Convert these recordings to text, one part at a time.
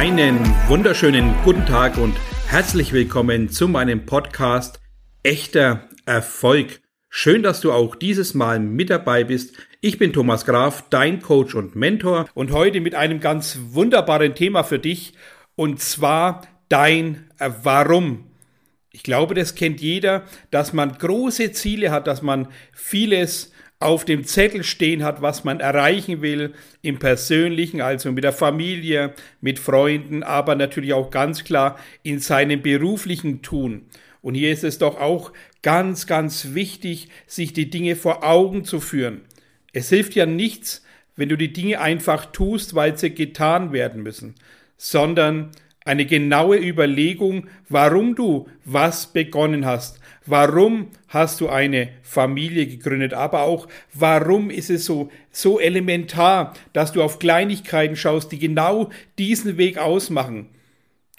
Einen wunderschönen guten Tag und herzlich willkommen zu meinem Podcast Echter Erfolg. Schön, dass du auch dieses Mal mit dabei bist. Ich bin Thomas Graf, dein Coach und Mentor und heute mit einem ganz wunderbaren Thema für dich und zwar dein Warum. Ich glaube, das kennt jeder, dass man große Ziele hat, dass man vieles auf dem Zettel stehen hat, was man erreichen will, im persönlichen, also mit der Familie, mit Freunden, aber natürlich auch ganz klar in seinem beruflichen Tun. Und hier ist es doch auch ganz, ganz wichtig, sich die Dinge vor Augen zu führen. Es hilft ja nichts, wenn du die Dinge einfach tust, weil sie getan werden müssen, sondern eine genaue Überlegung, warum du was begonnen hast, warum hast du eine Familie gegründet, aber auch warum ist es so, so elementar, dass du auf Kleinigkeiten schaust, die genau diesen Weg ausmachen.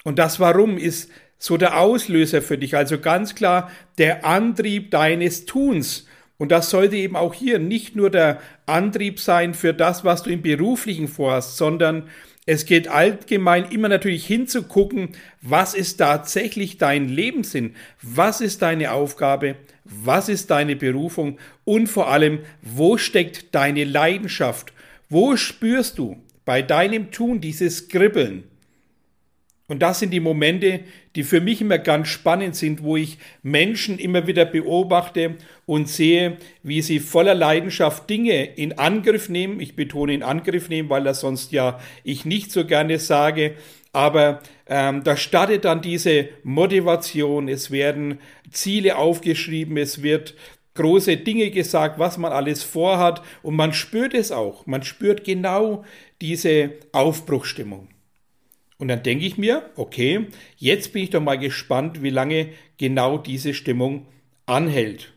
Und das Warum ist so der Auslöser für dich, also ganz klar der Antrieb deines Tuns. Und das sollte eben auch hier nicht nur der Antrieb sein für das, was du im beruflichen vorhast, sondern es geht allgemein immer natürlich hinzugucken, was ist tatsächlich dein Lebenssinn, was ist deine Aufgabe, was ist deine Berufung? Und vor allem, wo steckt deine Leidenschaft, wo spürst du bei deinem Tun dieses Kribbeln. Und das sind die Momente, die für mich immer ganz spannend sind, wo ich Menschen immer wieder beobachte und sehe, wie sie voller Leidenschaft Dinge in Angriff nehmen. Ich betone in Angriff nehmen, weil das sonst ja ich nicht so gerne sage. Aber ähm, da startet dann diese Motivation, es werden Ziele aufgeschrieben, es wird große Dinge gesagt, was man alles vorhat und man spürt es auch. Man spürt genau diese Aufbruchstimmung. Und dann denke ich mir, okay, jetzt bin ich doch mal gespannt, wie lange genau diese Stimmung anhält.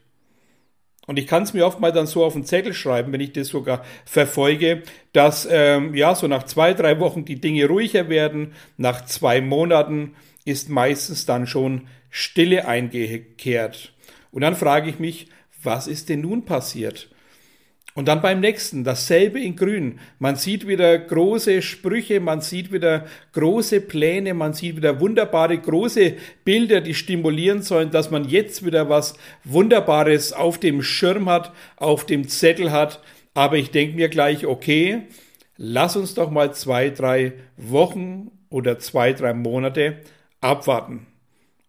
Und ich kann es mir oft mal dann so auf den Zettel schreiben, wenn ich das sogar verfolge, dass ähm, ja so nach zwei, drei Wochen die Dinge ruhiger werden. Nach zwei Monaten ist meistens dann schon Stille eingekehrt. Und dann frage ich mich, was ist denn nun passiert? Und dann beim nächsten dasselbe in Grün. Man sieht wieder große Sprüche, man sieht wieder große Pläne, man sieht wieder wunderbare große Bilder, die stimulieren sollen, dass man jetzt wieder was Wunderbares auf dem Schirm hat, auf dem Zettel hat. Aber ich denke mir gleich, okay, lass uns doch mal zwei, drei Wochen oder zwei, drei Monate abwarten.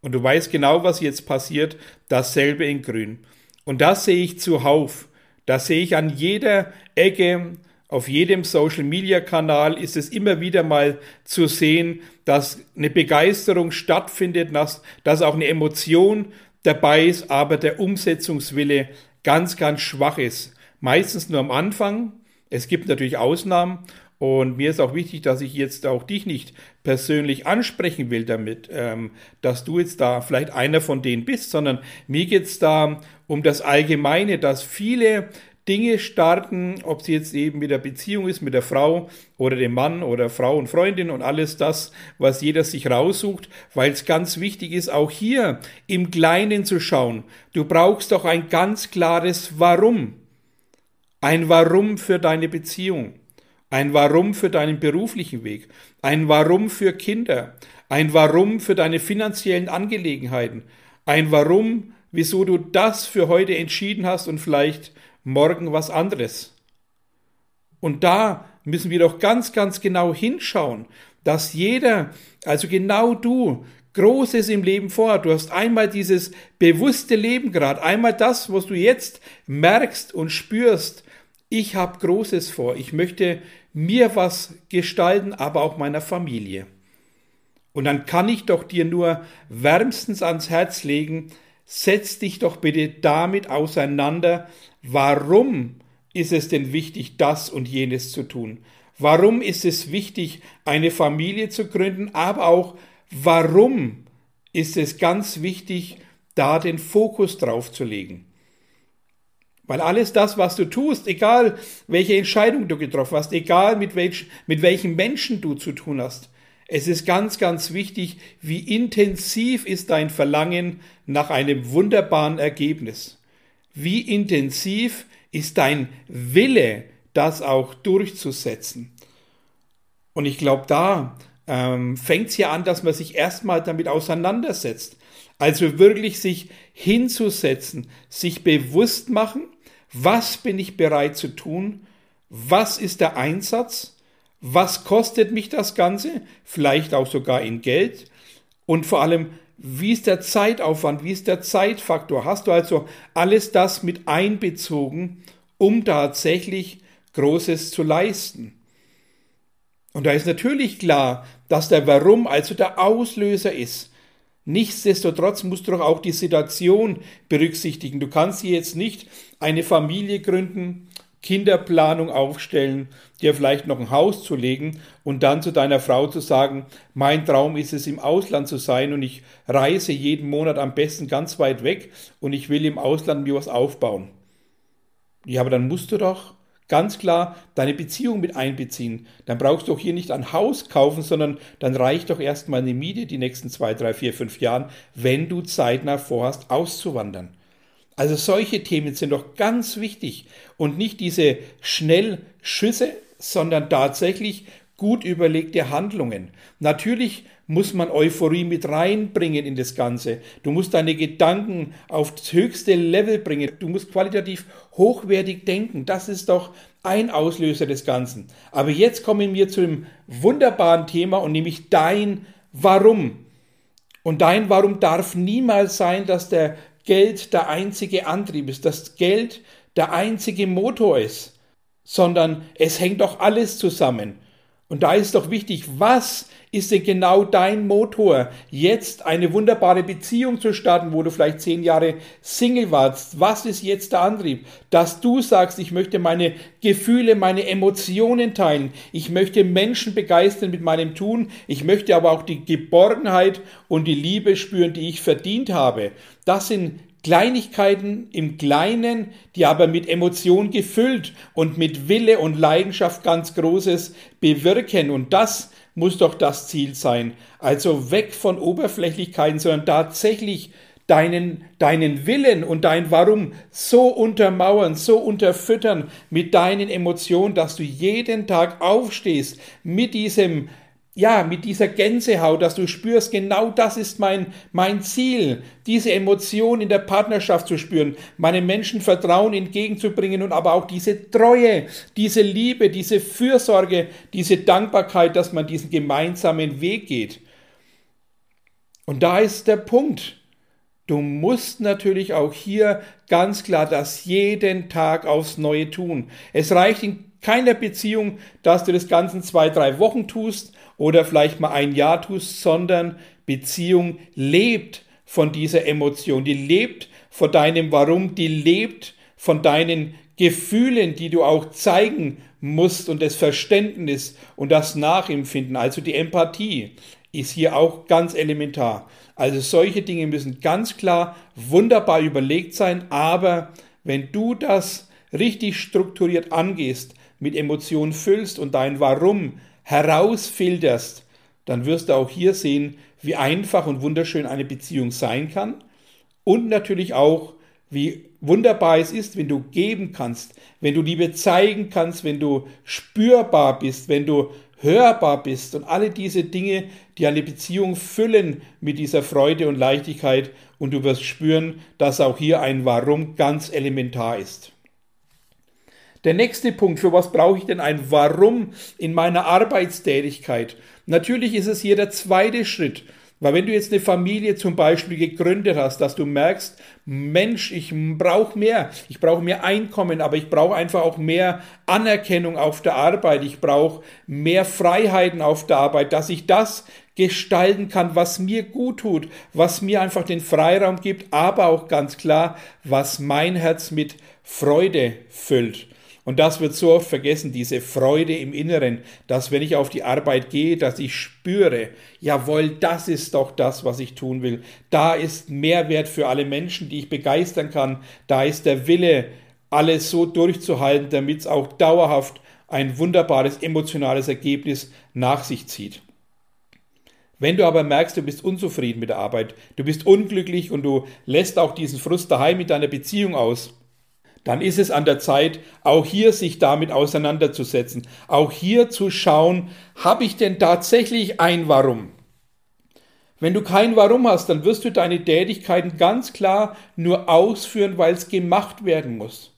Und du weißt genau, was jetzt passiert, dasselbe in Grün. Und das sehe ich zuhauf. Das sehe ich an jeder Ecke, auf jedem Social-Media-Kanal ist es immer wieder mal zu sehen, dass eine Begeisterung stattfindet, dass, dass auch eine Emotion dabei ist, aber der Umsetzungswille ganz, ganz schwach ist. Meistens nur am Anfang. Es gibt natürlich Ausnahmen und mir ist auch wichtig, dass ich jetzt auch dich nicht persönlich ansprechen will damit, ähm, dass du jetzt da vielleicht einer von denen bist, sondern mir geht's da um das Allgemeine, dass viele Dinge starten, ob sie jetzt eben mit der Beziehung ist, mit der Frau oder dem Mann oder Frau und Freundin und alles das, was jeder sich raussucht, weil es ganz wichtig ist, auch hier im Kleinen zu schauen. Du brauchst doch ein ganz klares Warum. Ein Warum für deine Beziehung ein Warum für deinen beruflichen Weg, ein Warum für Kinder, ein Warum für deine finanziellen Angelegenheiten, ein Warum, wieso du das für heute entschieden hast und vielleicht morgen was anderes. Und da müssen wir doch ganz, ganz genau hinschauen, dass jeder, also genau du, Großes im Leben vor. Du hast einmal dieses bewusste Leben gerade, einmal das, was du jetzt merkst und spürst, ich habe Großes vor. Ich möchte mir was gestalten, aber auch meiner Familie. Und dann kann ich doch dir nur wärmstens ans Herz legen, setz dich doch bitte damit auseinander, warum ist es denn wichtig, das und jenes zu tun? Warum ist es wichtig, eine Familie zu gründen, aber auch warum ist es ganz wichtig, da den Fokus drauf zu legen? Weil alles das, was du tust, egal welche Entscheidung du getroffen hast, egal mit, welch, mit welchen Menschen du zu tun hast, es ist ganz, ganz wichtig, wie intensiv ist dein Verlangen nach einem wunderbaren Ergebnis. Wie intensiv ist dein Wille, das auch durchzusetzen. Und ich glaube, da ähm, fängt es ja an, dass man sich erstmal damit auseinandersetzt. Also wirklich sich hinzusetzen, sich bewusst machen, was bin ich bereit zu tun, was ist der Einsatz, was kostet mich das Ganze, vielleicht auch sogar in Geld und vor allem, wie ist der Zeitaufwand, wie ist der Zeitfaktor. Hast du also alles das mit einbezogen, um tatsächlich Großes zu leisten? Und da ist natürlich klar, dass der Warum also der Auslöser ist. Nichtsdestotrotz musst du doch auch die Situation berücksichtigen. Du kannst hier jetzt nicht eine Familie gründen, Kinderplanung aufstellen, dir vielleicht noch ein Haus zu legen und dann zu deiner Frau zu sagen, mein Traum ist es, im Ausland zu sein und ich reise jeden Monat am besten ganz weit weg und ich will im Ausland mir was aufbauen. Ja, aber dann musst du doch ganz klar deine Beziehung mit einbeziehen. Dann brauchst du auch hier nicht ein Haus kaufen, sondern dann reicht doch erstmal eine Miete die nächsten zwei, drei, vier, fünf Jahren, wenn du zeitnah vorhast, auszuwandern. Also solche Themen sind doch ganz wichtig und nicht diese Schnellschüsse, sondern tatsächlich gut überlegte Handlungen. Natürlich muss man Euphorie mit reinbringen in das Ganze. Du musst deine Gedanken auf das höchste Level bringen. Du musst qualitativ hochwertig denken. Das ist doch ein Auslöser des Ganzen. Aber jetzt kommen wir zu einem wunderbaren Thema und nämlich dein Warum. Und dein Warum darf niemals sein, dass der Geld der einzige Antrieb ist, dass Geld der einzige Motor ist, sondern es hängt doch alles zusammen. Und da ist doch wichtig, was ist denn genau dein Motor, jetzt eine wunderbare Beziehung zu starten, wo du vielleicht zehn Jahre Single warst? Was ist jetzt der Antrieb? Dass du sagst, ich möchte meine Gefühle, meine Emotionen teilen. Ich möchte Menschen begeistern mit meinem Tun. Ich möchte aber auch die Geborgenheit und die Liebe spüren, die ich verdient habe. Das sind Kleinigkeiten im Kleinen, die aber mit Emotion gefüllt und mit Wille und Leidenschaft ganz Großes bewirken. Und das muss doch das Ziel sein. Also weg von Oberflächlichkeiten, sondern tatsächlich deinen, deinen Willen und dein Warum so untermauern, so unterfüttern mit deinen Emotionen, dass du jeden Tag aufstehst mit diesem ja, mit dieser Gänsehaut, dass du spürst, genau das ist mein, mein Ziel, diese Emotion in der Partnerschaft zu spüren, meinem Menschen Vertrauen entgegenzubringen und aber auch diese Treue, diese Liebe, diese Fürsorge, diese Dankbarkeit, dass man diesen gemeinsamen Weg geht. Und da ist der Punkt. Du musst natürlich auch hier ganz klar das jeden Tag aufs Neue tun. Es reicht in keiner Beziehung, dass du das Ganze zwei, drei Wochen tust oder vielleicht mal ein Jahr tust, sondern Beziehung lebt von dieser Emotion, die lebt von deinem Warum, die lebt von deinen Gefühlen, die du auch zeigen musst und das Verständnis und das Nachempfinden, also die Empathie, ist hier auch ganz elementar. Also solche Dinge müssen ganz klar wunderbar überlegt sein, aber wenn du das richtig strukturiert angehst, mit Emotionen füllst und dein Warum herausfilterst, dann wirst du auch hier sehen, wie einfach und wunderschön eine Beziehung sein kann und natürlich auch, wie wunderbar es ist, wenn du geben kannst, wenn du Liebe zeigen kannst, wenn du spürbar bist, wenn du hörbar bist und alle diese Dinge, die eine Beziehung füllen mit dieser Freude und Leichtigkeit und du wirst spüren, dass auch hier ein Warum ganz elementar ist. Der nächste Punkt, für was brauche ich denn ein Warum in meiner Arbeitstätigkeit? Natürlich ist es hier der zweite Schritt. Weil wenn du jetzt eine Familie zum Beispiel gegründet hast, dass du merkst, Mensch, ich brauche mehr, ich brauche mehr Einkommen, aber ich brauche einfach auch mehr Anerkennung auf der Arbeit, ich brauche mehr Freiheiten auf der Arbeit, dass ich das gestalten kann, was mir gut tut, was mir einfach den Freiraum gibt, aber auch ganz klar, was mein Herz mit Freude füllt. Und das wird so oft vergessen, diese Freude im Inneren, dass wenn ich auf die Arbeit gehe, dass ich spüre, jawohl, das ist doch das, was ich tun will. Da ist Mehrwert für alle Menschen, die ich begeistern kann. Da ist der Wille, alles so durchzuhalten, damit es auch dauerhaft ein wunderbares emotionales Ergebnis nach sich zieht. Wenn du aber merkst, du bist unzufrieden mit der Arbeit, du bist unglücklich und du lässt auch diesen Frust daheim mit deiner Beziehung aus, dann ist es an der Zeit, auch hier sich damit auseinanderzusetzen. Auch hier zu schauen, habe ich denn tatsächlich ein Warum? Wenn du kein Warum hast, dann wirst du deine Tätigkeiten ganz klar nur ausführen, weil es gemacht werden muss.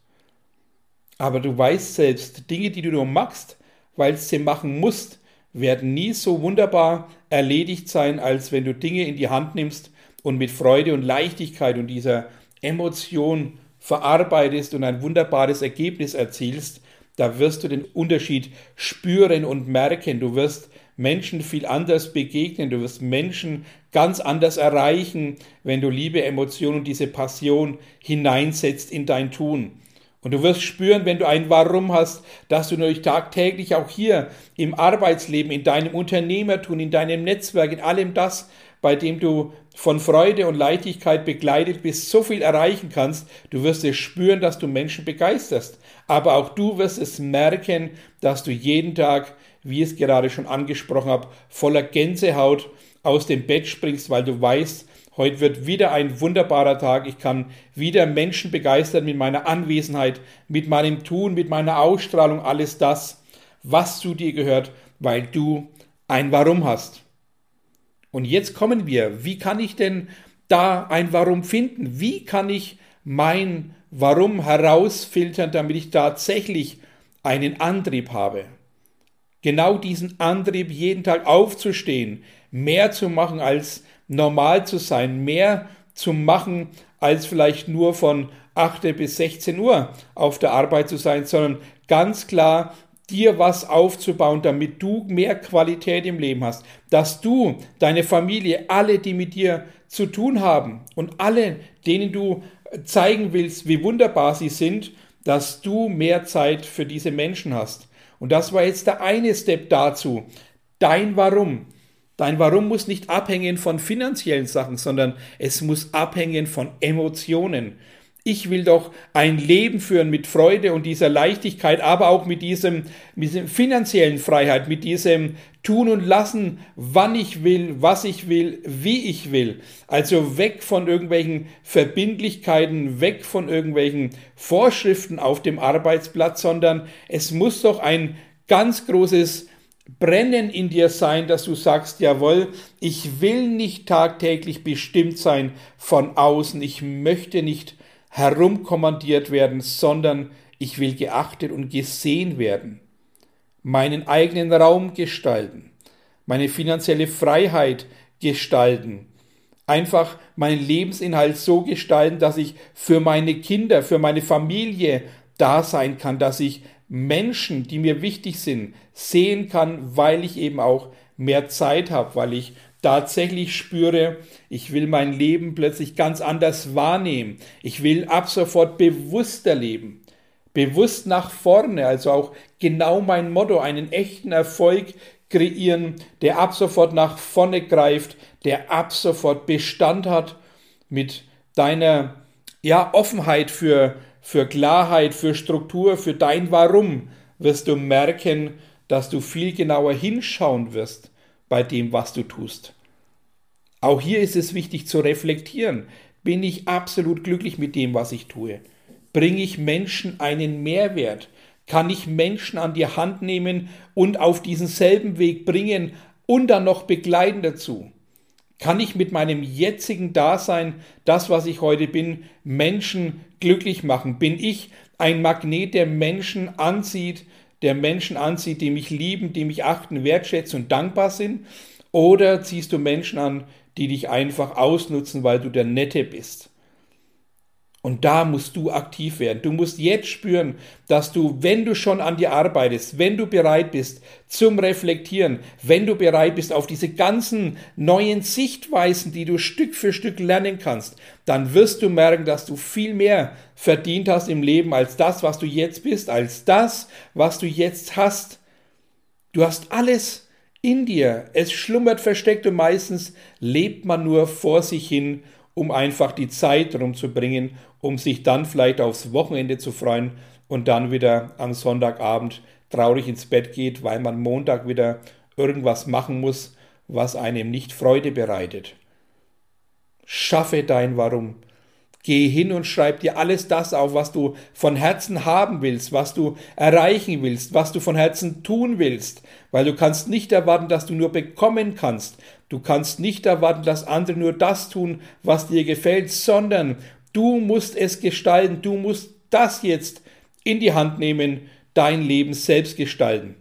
Aber du weißt selbst, Dinge, die du nur machst, weil es sie machen musst, werden nie so wunderbar erledigt sein, als wenn du Dinge in die Hand nimmst und mit Freude und Leichtigkeit und dieser Emotion verarbeitest und ein wunderbares Ergebnis erzielst, da wirst du den Unterschied spüren und merken. Du wirst Menschen viel anders begegnen, du wirst Menschen ganz anders erreichen, wenn du Liebe, Emotion und diese Passion hineinsetzt in dein Tun. Und du wirst spüren, wenn du ein Warum hast, dass du natürlich tagtäglich auch hier im Arbeitsleben, in deinem Unternehmertun, in deinem Netzwerk, in allem das, bei dem du von Freude und Leichtigkeit begleitet bist, so viel erreichen kannst. Du wirst es spüren, dass du Menschen begeisterst. Aber auch du wirst es merken, dass du jeden Tag, wie ich es gerade schon angesprochen habe, voller Gänsehaut aus dem Bett springst, weil du weißt, Heute wird wieder ein wunderbarer Tag. Ich kann wieder Menschen begeistern mit meiner Anwesenheit, mit meinem Tun, mit meiner Ausstrahlung, alles das, was zu dir gehört, weil du ein Warum hast. Und jetzt kommen wir. Wie kann ich denn da ein Warum finden? Wie kann ich mein Warum herausfiltern, damit ich tatsächlich einen Antrieb habe? Genau diesen Antrieb, jeden Tag aufzustehen, mehr zu machen als normal zu sein, mehr zu machen, als vielleicht nur von 8 bis 16 Uhr auf der Arbeit zu sein, sondern ganz klar dir was aufzubauen, damit du mehr Qualität im Leben hast, dass du, deine Familie, alle, die mit dir zu tun haben und alle, denen du zeigen willst, wie wunderbar sie sind, dass du mehr Zeit für diese Menschen hast. Und das war jetzt der eine Step dazu. Dein Warum. Dein Warum muss nicht abhängen von finanziellen Sachen, sondern es muss abhängen von Emotionen. Ich will doch ein Leben führen mit Freude und dieser Leichtigkeit, aber auch mit diesem, mit diesem finanziellen Freiheit, mit diesem Tun und Lassen, wann ich will, was ich will, wie ich will. Also weg von irgendwelchen Verbindlichkeiten, weg von irgendwelchen Vorschriften auf dem Arbeitsplatz, sondern es muss doch ein ganz großes Brennen in dir sein, dass du sagst, jawohl, ich will nicht tagtäglich bestimmt sein von außen, ich möchte nicht herumkommandiert werden, sondern ich will geachtet und gesehen werden, meinen eigenen Raum gestalten, meine finanzielle Freiheit gestalten, einfach meinen Lebensinhalt so gestalten, dass ich für meine Kinder, für meine Familie da sein kann, dass ich Menschen, die mir wichtig sind, sehen kann, weil ich eben auch mehr Zeit habe, weil ich tatsächlich spüre, ich will mein Leben plötzlich ganz anders wahrnehmen. Ich will ab sofort bewusster leben. Bewusst nach vorne, also auch genau mein Motto, einen echten Erfolg kreieren, der ab sofort nach vorne greift, der ab sofort Bestand hat mit deiner ja, Offenheit für für Klarheit, für Struktur, für dein Warum wirst du merken, dass du viel genauer hinschauen wirst bei dem, was du tust. Auch hier ist es wichtig zu reflektieren. Bin ich absolut glücklich mit dem, was ich tue? Bringe ich Menschen einen Mehrwert? Kann ich Menschen an die Hand nehmen und auf diesen selben Weg bringen und dann noch begleiten dazu? Kann ich mit meinem jetzigen Dasein, das, was ich heute bin, Menschen glücklich machen? Bin ich ein Magnet, der Menschen anzieht, der Menschen anzieht, die mich lieben, die mich achten, wertschätzen und dankbar sind? Oder ziehst du Menschen an, die dich einfach ausnutzen, weil du der Nette bist? Und da musst du aktiv werden. Du musst jetzt spüren, dass du, wenn du schon an dir arbeitest, wenn du bereit bist zum Reflektieren, wenn du bereit bist auf diese ganzen neuen Sichtweisen, die du Stück für Stück lernen kannst, dann wirst du merken, dass du viel mehr verdient hast im Leben als das, was du jetzt bist, als das, was du jetzt hast. Du hast alles in dir. Es schlummert versteckt und meistens lebt man nur vor sich hin um einfach die Zeit rumzubringen, um sich dann vielleicht aufs Wochenende zu freuen und dann wieder am Sonntagabend traurig ins Bett geht, weil man Montag wieder irgendwas machen muss, was einem nicht Freude bereitet. Schaffe dein Warum. Geh hin und schreib dir alles das auf, was du von Herzen haben willst, was du erreichen willst, was du von Herzen tun willst, weil du kannst nicht erwarten, dass du nur bekommen kannst. Du kannst nicht erwarten, dass andere nur das tun, was dir gefällt, sondern du musst es gestalten, du musst das jetzt in die Hand nehmen, dein Leben selbst gestalten.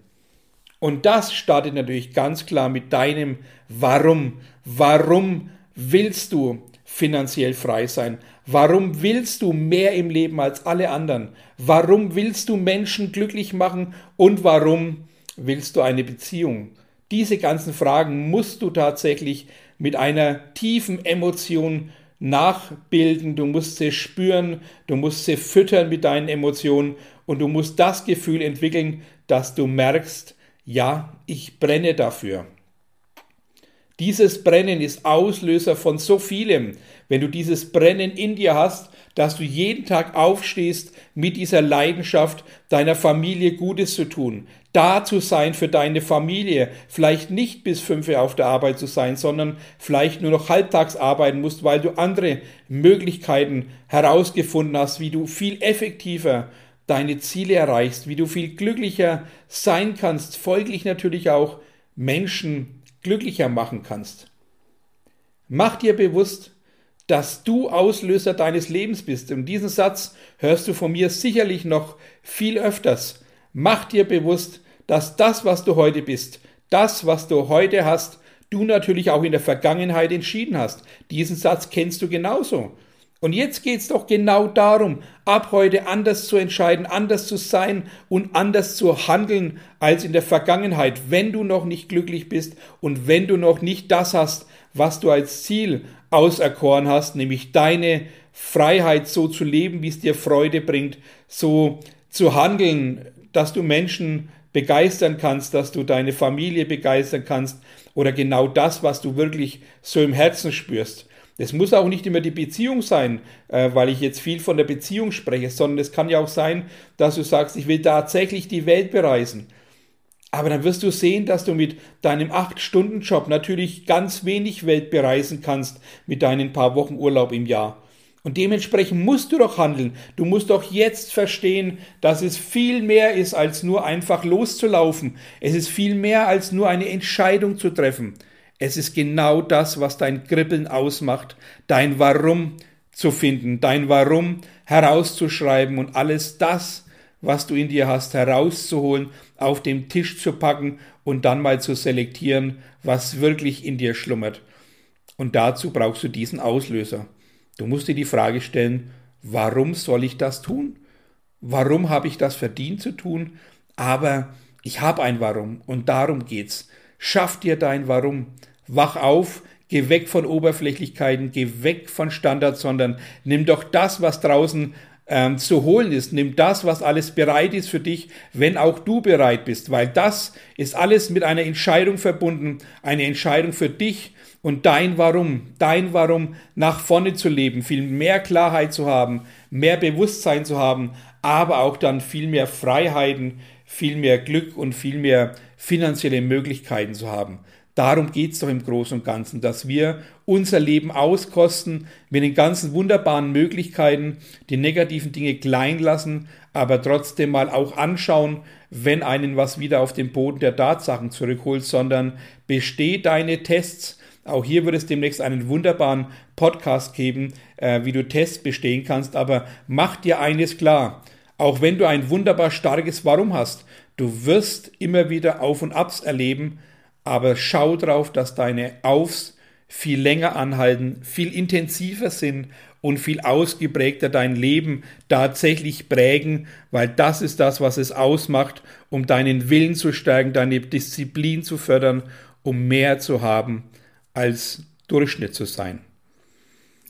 Und das startet natürlich ganz klar mit deinem Warum. Warum willst du finanziell frei sein? Warum willst du mehr im Leben als alle anderen? Warum willst du Menschen glücklich machen? Und warum willst du eine Beziehung? Diese ganzen Fragen musst du tatsächlich mit einer tiefen Emotion nachbilden, du musst sie spüren, du musst sie füttern mit deinen Emotionen und du musst das Gefühl entwickeln, dass du merkst, ja, ich brenne dafür. Dieses Brennen ist Auslöser von so vielem. Wenn du dieses Brennen in dir hast, dass du jeden Tag aufstehst mit dieser Leidenschaft, deiner Familie Gutes zu tun, da zu sein für deine Familie, vielleicht nicht bis fünf Uhr auf der Arbeit zu sein, sondern vielleicht nur noch halbtags arbeiten musst, weil du andere Möglichkeiten herausgefunden hast, wie du viel effektiver deine Ziele erreichst, wie du viel glücklicher sein kannst, folglich natürlich auch Menschen glücklicher machen kannst. Mach dir bewusst, dass du Auslöser deines Lebens bist. Und diesen Satz hörst du von mir sicherlich noch viel öfters. Mach dir bewusst, dass das, was du heute bist, das, was du heute hast, du natürlich auch in der Vergangenheit entschieden hast. Diesen Satz kennst du genauso. Und jetzt geht's doch genau darum, ab heute anders zu entscheiden, anders zu sein und anders zu handeln als in der Vergangenheit, wenn du noch nicht glücklich bist und wenn du noch nicht das hast, was du als Ziel auserkoren hast, nämlich deine Freiheit so zu leben, wie es dir Freude bringt, so zu handeln, dass du Menschen begeistern kannst, dass du deine Familie begeistern kannst oder genau das, was du wirklich so im Herzen spürst. Es muss auch nicht immer die Beziehung sein, äh, weil ich jetzt viel von der Beziehung spreche, sondern es kann ja auch sein, dass du sagst, ich will tatsächlich die Welt bereisen. Aber dann wirst du sehen, dass du mit deinem 8-Stunden-Job natürlich ganz wenig Welt bereisen kannst mit deinen paar Wochen Urlaub im Jahr. Und dementsprechend musst du doch handeln. Du musst doch jetzt verstehen, dass es viel mehr ist, als nur einfach loszulaufen. Es ist viel mehr, als nur eine Entscheidung zu treffen. Es ist genau das, was dein Kribbeln ausmacht, dein Warum zu finden, dein Warum herauszuschreiben und alles das, was du in dir hast, herauszuholen, auf dem Tisch zu packen und dann mal zu selektieren, was wirklich in dir schlummert. Und dazu brauchst du diesen Auslöser. Du musst dir die Frage stellen, warum soll ich das tun? Warum habe ich das verdient zu tun? Aber ich habe ein Warum und darum geht's. Schaff dir dein Warum. Wach auf, geh weg von Oberflächlichkeiten, geh weg von Standards, sondern nimm doch das, was draußen ähm, zu holen ist. Nimm das, was alles bereit ist für dich, wenn auch du bereit bist, weil das ist alles mit einer Entscheidung verbunden, eine Entscheidung für dich und dein Warum, dein Warum nach vorne zu leben, viel mehr Klarheit zu haben, mehr Bewusstsein zu haben, aber auch dann viel mehr Freiheiten, viel mehr Glück und viel mehr finanzielle Möglichkeiten zu haben. Darum geht es doch im Großen und Ganzen, dass wir unser Leben auskosten mit den ganzen wunderbaren Möglichkeiten, die negativen Dinge klein lassen, aber trotzdem mal auch anschauen, wenn einen was wieder auf den Boden der Tatsachen zurückholt, sondern besteh deine Tests. Auch hier wird es demnächst einen wunderbaren Podcast geben, äh, wie du Tests bestehen kannst, aber mach dir eines klar. Auch wenn du ein wunderbar starkes Warum hast, du wirst immer wieder Auf und Abs erleben, aber schau drauf, dass deine Aufs viel länger anhalten, viel intensiver sind und viel ausgeprägter dein Leben tatsächlich prägen, weil das ist das, was es ausmacht, um deinen Willen zu stärken, deine Disziplin zu fördern, um mehr zu haben als Durchschnitt zu sein.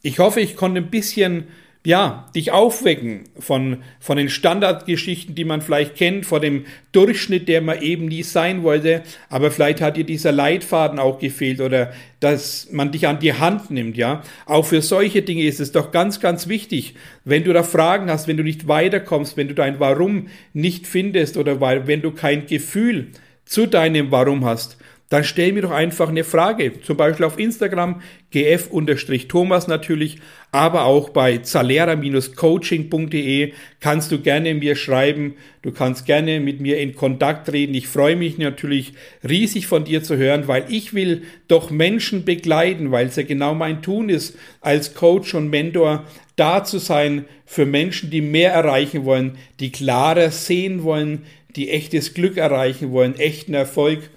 Ich hoffe, ich konnte ein bisschen ja, dich aufwecken von, von den Standardgeschichten, die man vielleicht kennt, vor dem Durchschnitt, der man eben nie sein wollte. Aber vielleicht hat dir dieser Leitfaden auch gefehlt oder dass man dich an die Hand nimmt, ja. Auch für solche Dinge ist es doch ganz, ganz wichtig, wenn du da Fragen hast, wenn du nicht weiterkommst, wenn du dein Warum nicht findest oder weil, wenn du kein Gefühl zu deinem Warum hast, dann stell mir doch einfach eine Frage. Zum Beispiel auf Instagram, gf-thomas natürlich, aber auch bei zalera-coaching.de kannst du gerne mir schreiben. Du kannst gerne mit mir in Kontakt treten. Ich freue mich natürlich riesig von dir zu hören, weil ich will doch Menschen begleiten, weil es ja genau mein Tun ist, als Coach und Mentor da zu sein für Menschen, die mehr erreichen wollen, die klarer sehen wollen, die echtes Glück erreichen wollen, echten Erfolg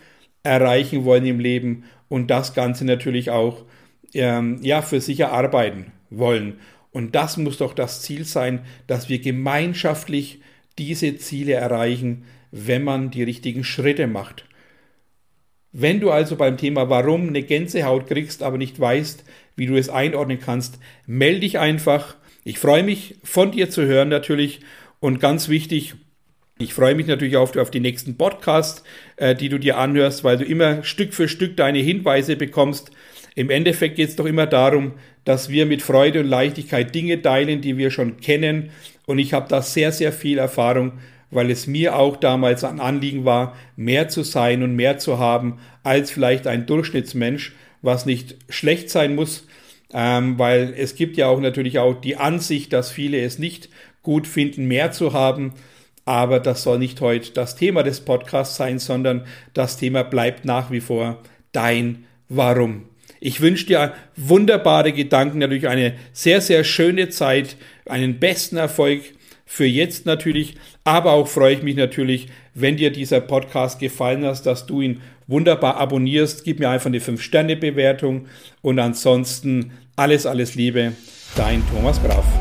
erreichen wollen im Leben und das Ganze natürlich auch ähm, ja, für sich erarbeiten wollen. Und das muss doch das Ziel sein, dass wir gemeinschaftlich diese Ziele erreichen, wenn man die richtigen Schritte macht. Wenn du also beim Thema Warum eine Gänsehaut kriegst, aber nicht weißt, wie du es einordnen kannst, melde dich einfach. Ich freue mich von dir zu hören natürlich und ganz wichtig, ich freue mich natürlich auf, auf die nächsten Podcasts, äh, die du dir anhörst, weil du immer Stück für Stück deine Hinweise bekommst. Im Endeffekt geht es doch immer darum, dass wir mit Freude und Leichtigkeit Dinge teilen, die wir schon kennen. Und ich habe da sehr, sehr viel Erfahrung, weil es mir auch damals ein Anliegen war, mehr zu sein und mehr zu haben als vielleicht ein Durchschnittsmensch, was nicht schlecht sein muss, ähm, weil es gibt ja auch natürlich auch die Ansicht, dass viele es nicht gut finden, mehr zu haben. Aber das soll nicht heute das Thema des Podcasts sein, sondern das Thema bleibt nach wie vor dein Warum. Ich wünsche dir wunderbare Gedanken, natürlich eine sehr, sehr schöne Zeit, einen besten Erfolg für jetzt natürlich, aber auch freue ich mich natürlich, wenn dir dieser Podcast gefallen hat, dass du ihn wunderbar abonnierst. Gib mir einfach eine 5-Sterne-Bewertung und ansonsten alles, alles Liebe, dein Thomas Graf.